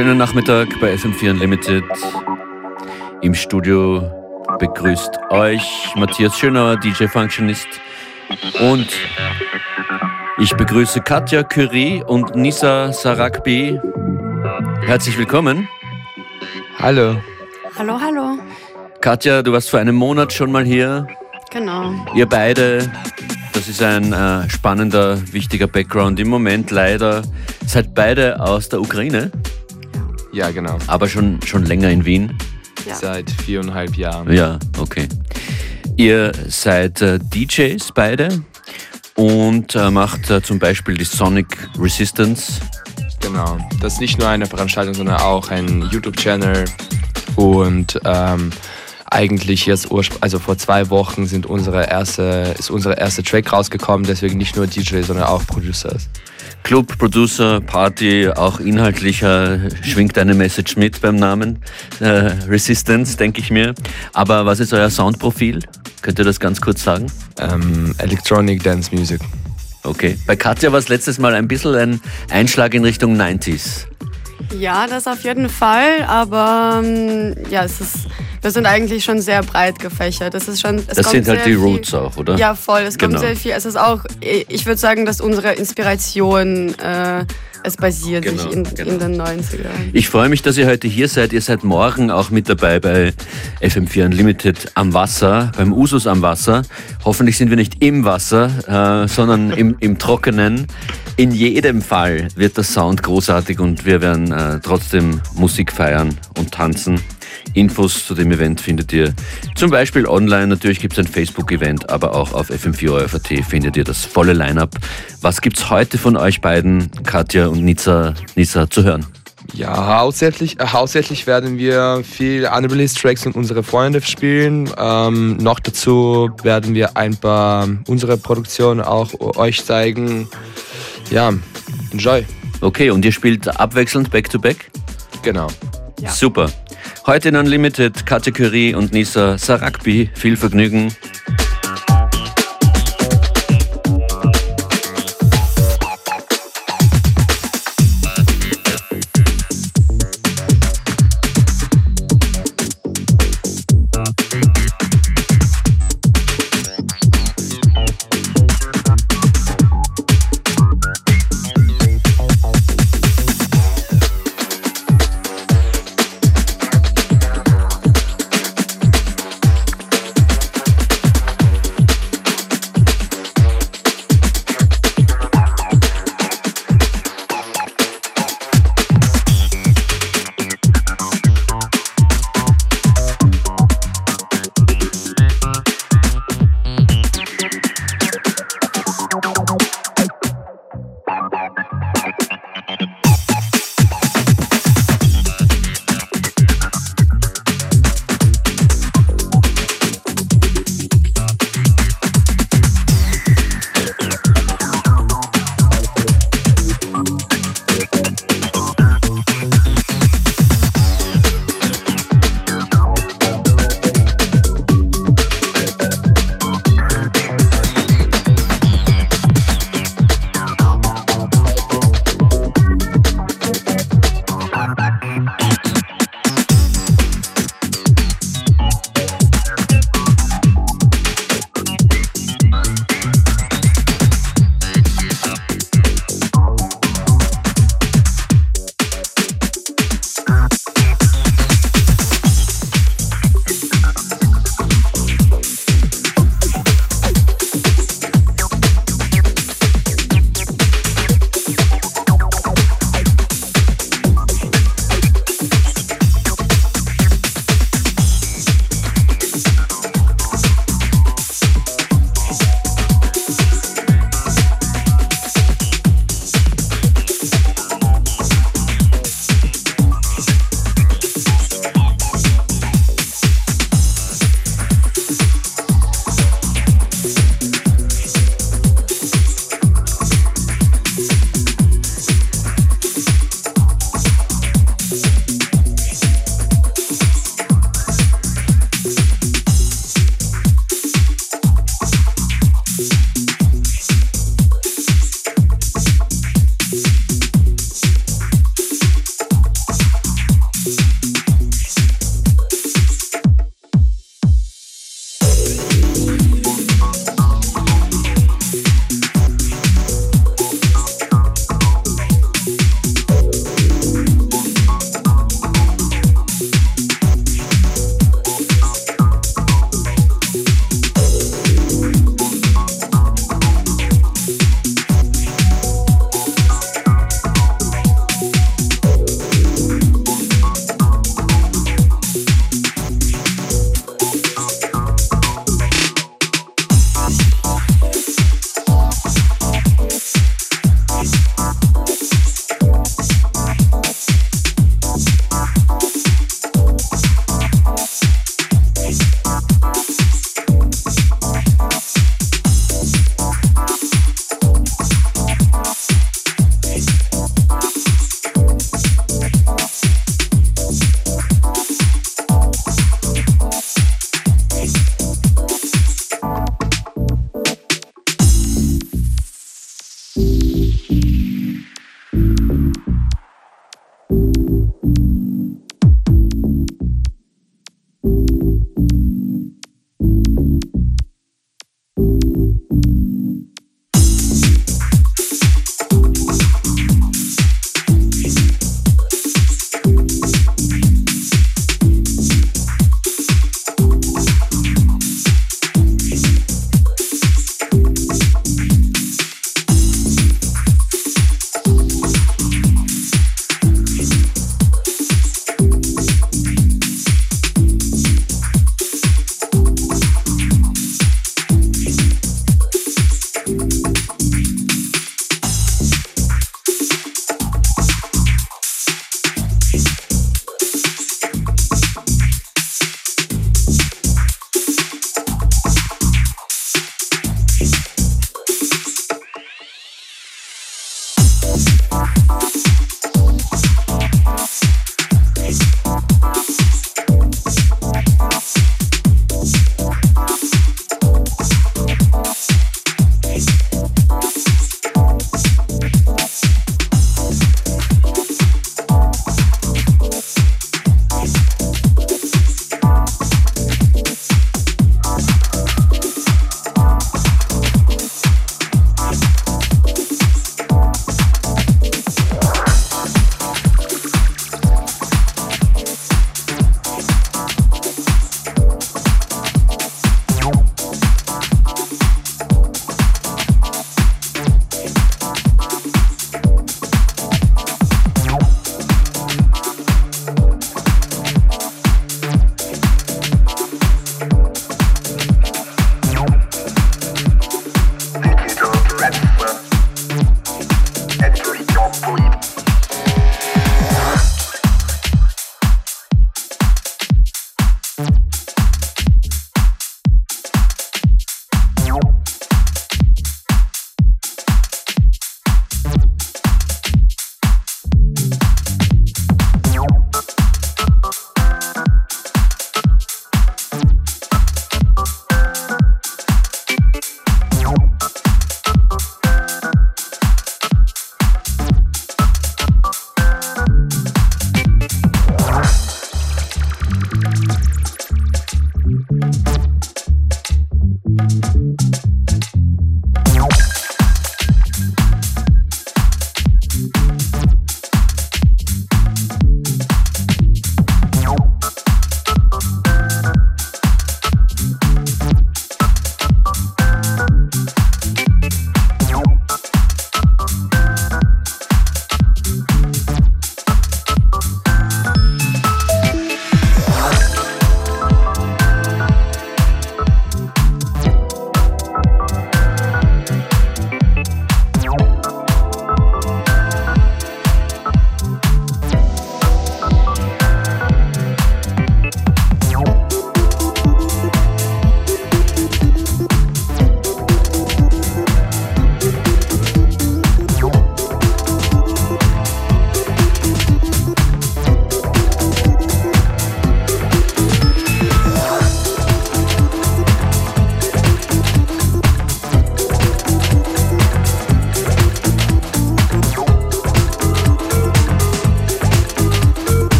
Schönen Nachmittag bei FM4 Unlimited. Im Studio begrüßt euch Matthias Schönauer, DJ Functionist. Und ich begrüße Katja Curie und Nisa Sarakbi. Herzlich willkommen. Hallo. Hallo, hallo. Katja, du warst vor einem Monat schon mal hier. Genau. Ihr beide, das ist ein äh, spannender, wichtiger Background. Im Moment leider seid beide aus der Ukraine. Ja, genau. Aber schon, schon länger in Wien. Ja. Seit viereinhalb Jahren. Ja, okay. Ihr seid äh, DJs beide und äh, macht äh, zum Beispiel die Sonic Resistance. Genau. Das ist nicht nur eine Veranstaltung, sondern auch ein YouTube-Channel und ähm, eigentlich jetzt, also vor zwei Wochen sind unsere erste, ist unsere erste Track rausgekommen, deswegen nicht nur DJ, sondern auch Producers. Club, Producer, Party, auch inhaltlicher schwingt eine Message mit beim Namen. Äh, Resistance, denke ich mir. Aber was ist euer Soundprofil? Könnt ihr das ganz kurz sagen? Ähm, Electronic Dance Music. Okay. Bei Katja war es letztes Mal ein bisschen ein Einschlag in Richtung 90s. Ja, das auf jeden Fall, aber ähm, ja, es ist, wir sind eigentlich schon sehr breit gefächert. Es ist schon, es das sind halt die Roots auch, oder? Ja, voll. Es genau. kommt sehr viel. Es ist auch, ich würde sagen, dass unsere Inspiration äh, es basiert genau, sich in, genau. in, den 90ern. Ich freue mich, dass ihr heute hier seid. Ihr seid morgen auch mit dabei bei FM4 Unlimited am Wasser, beim Usus am Wasser. Hoffentlich sind wir nicht im Wasser, äh, sondern im, im Trockenen. In jedem Fall wird der Sound großartig und wir werden äh, trotzdem Musik feiern und tanzen. Infos zu dem Event findet ihr zum Beispiel online. Natürlich gibt es ein Facebook-Event, aber auch auf fm4.at findet ihr das volle Line-up. Was gibt es heute von euch beiden, Katja und Nizza, Nizza zu hören? Ja, hauptsächlich, äh, hauptsächlich werden wir viel Unreleased Tracks und unsere Freunde spielen. Ähm, noch dazu werden wir ein paar unsere Produktionen auch euch zeigen ja, enjoy. Okay, und ihr spielt abwechselnd Back-to-Back? -back? Genau. Ja. Super. Heute in Unlimited Kategorie und Nisa Sarakbi. Viel Vergnügen.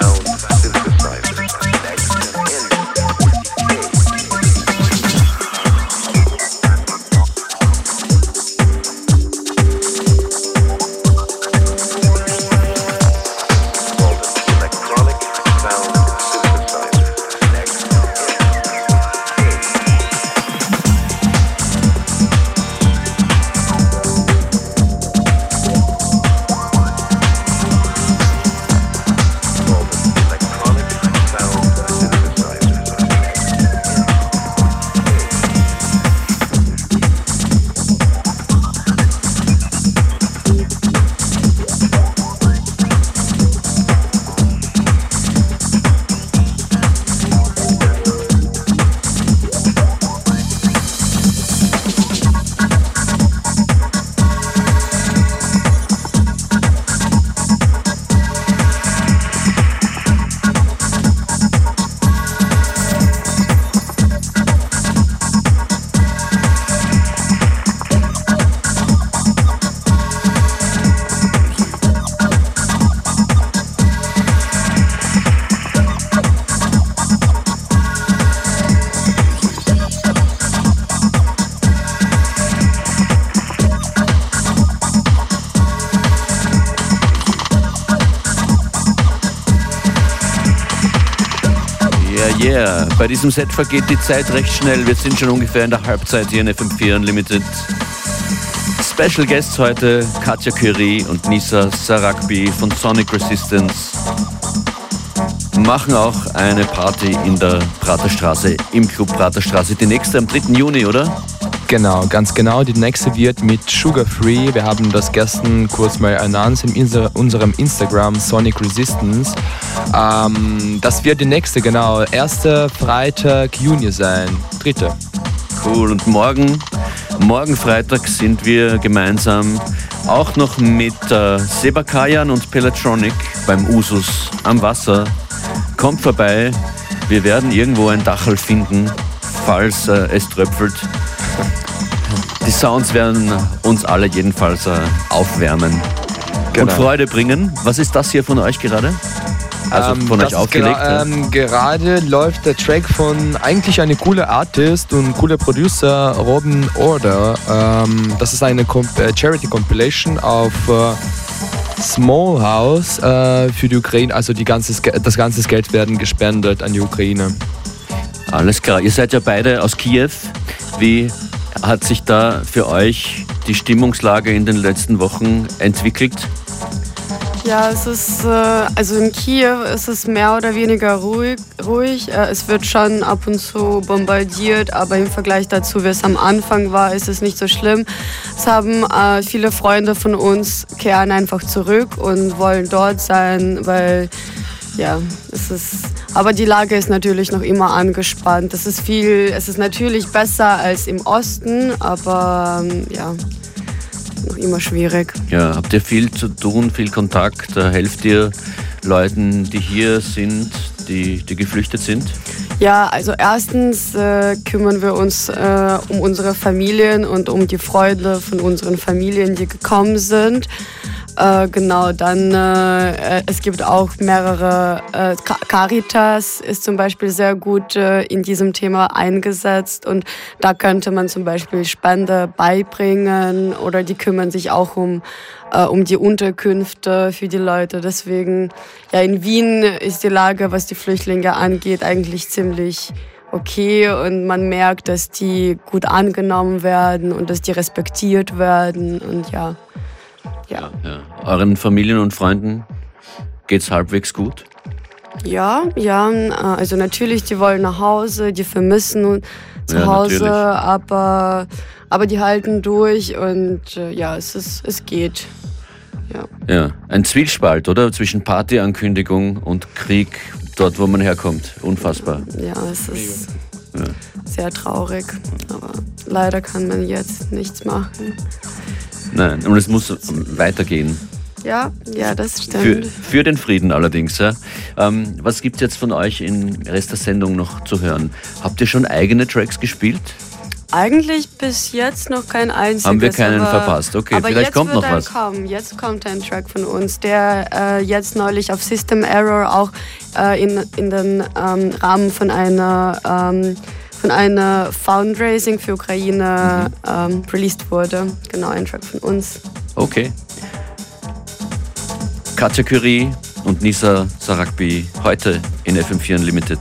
sound. Bei diesem Set vergeht die Zeit recht schnell. Wir sind schon ungefähr in der Halbzeit hier in FM4 Unlimited. Special Guests heute Katja Curie und Nisa Sarakbi von Sonic Resistance machen auch eine Party in der Praterstraße, im Club Praterstraße. Die nächste am 3. Juni, oder? Genau, ganz genau. Die nächste wird mit Sugar Free. Wir haben das gestern kurz mal announced in unserem Instagram Sonic Resistance. Ähm, das wird die nächste, genau. Erster Freitag Juni sein. Dritte. Cool. Und morgen, morgen Freitag sind wir gemeinsam auch noch mit äh, Sebakayan und Pelatronic beim Usus am Wasser. Kommt vorbei. Wir werden irgendwo ein Dachel finden, falls äh, es tröpfelt. Die Sounds werden uns alle jedenfalls äh, aufwärmen genau. und Freude bringen. Was ist das hier von euch gerade? Also ähm, von euch aufgelegt? Ähm, gerade läuft der Track von eigentlich eine coole Artist und cooler Producer Robin Order. Ähm, das ist eine Comp äh, Charity Compilation auf äh, Small House äh, für die Ukraine. Also die ganzes, das ganze Geld werden gespendet an die Ukraine. Alles klar. Ihr seid ja beide aus Kiew. Wie hat sich da für euch die Stimmungslage in den letzten Wochen entwickelt? Ja, es ist, äh, also in Kiew ist es mehr oder weniger ruhig. ruhig. Äh, es wird schon ab und zu bombardiert, aber im Vergleich dazu, wie es am Anfang war, ist es nicht so schlimm. Es haben äh, viele Freunde von uns kehren einfach zurück und wollen dort sein, weil ja, es ist aber die Lage ist natürlich noch immer angespannt. Es ist viel, es ist natürlich besser als im Osten, aber ähm, ja, noch immer schwierig. Ja, habt ihr viel zu tun, viel Kontakt? Helft ihr Leuten, die hier sind, die, die geflüchtet sind? Ja, also erstens äh, kümmern wir uns äh, um unsere Familien und um die Freunde von unseren Familien, die gekommen sind. Äh, genau, dann äh, es gibt auch mehrere, äh, Caritas ist zum Beispiel sehr gut äh, in diesem Thema eingesetzt und da könnte man zum Beispiel Spende beibringen oder die kümmern sich auch um, äh, um die Unterkünfte für die Leute. Deswegen, ja, in Wien ist die Lage, was die Flüchtlinge angeht, eigentlich ziemlich okay und man merkt, dass die gut angenommen werden und dass die respektiert werden und ja. Ja. ja. Euren Familien und Freunden geht es halbwegs gut? Ja, ja. Also natürlich, die wollen nach Hause, die vermissen zu ja, Hause, aber, aber die halten durch und äh, ja, es, ist, es geht. Ja. ja, ein Zwiespalt, oder? Zwischen Partyankündigung und Krieg, dort, wo man herkommt. Unfassbar. Ja, es ist ja. sehr traurig, aber leider kann man jetzt nichts machen. Nein, und es muss weitergehen. Ja, ja, das stimmt. Für, für den Frieden allerdings. Ja. Ähm, was gibt es jetzt von euch im Rest der Sendung noch zu hören? Habt ihr schon eigene Tracks gespielt? Eigentlich bis jetzt noch kein einziges. Haben wir keinen aber, verpasst. Okay, aber vielleicht kommt noch was. Kommen. Jetzt kommt ein Track von uns, der äh, jetzt neulich auf System Error auch äh, in, in den ähm, Rahmen von einer ähm, von einer Fundraising für Ukraine mhm. ähm, released wurde. Genau, ein Track von uns. Okay. Katja Curie und Nisa Sarakbi heute in FM4 Unlimited.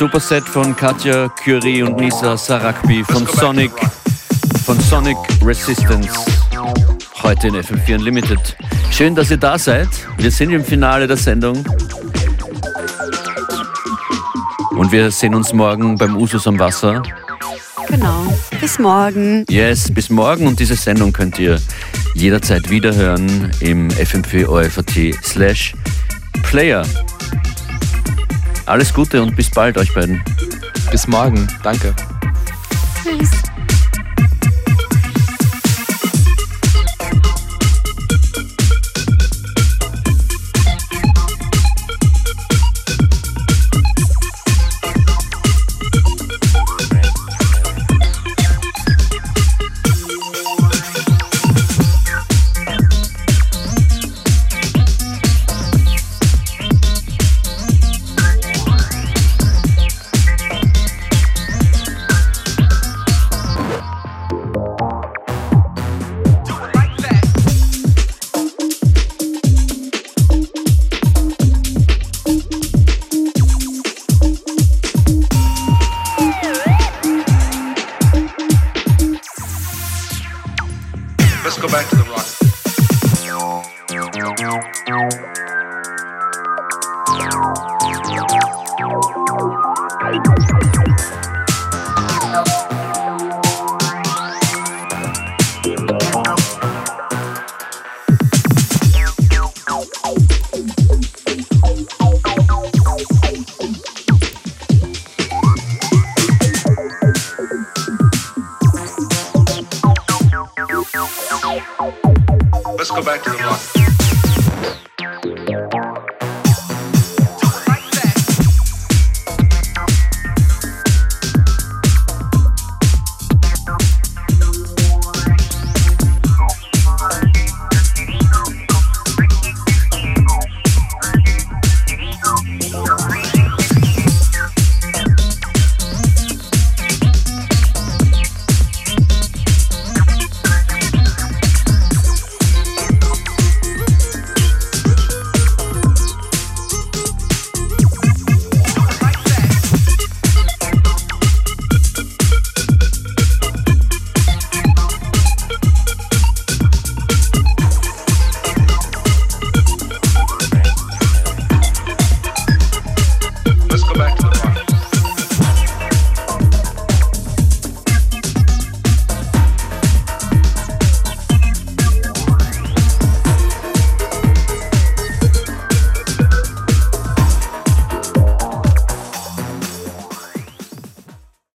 Superset von Katja Curie und Nisa Sarakbi von Sonic, von Sonic Resistance. Heute in FM4 Unlimited. Schön, dass ihr da seid. Wir sind im Finale der Sendung. Und wir sehen uns morgen beim Usus am Wasser. Genau. Bis morgen. Yes, bis morgen. Und diese Sendung könnt ihr jederzeit wiederhören im FM4 OFAT slash Player. Alles Gute und bis bald euch beiden. Bis morgen. Danke. Let's go back to the rock.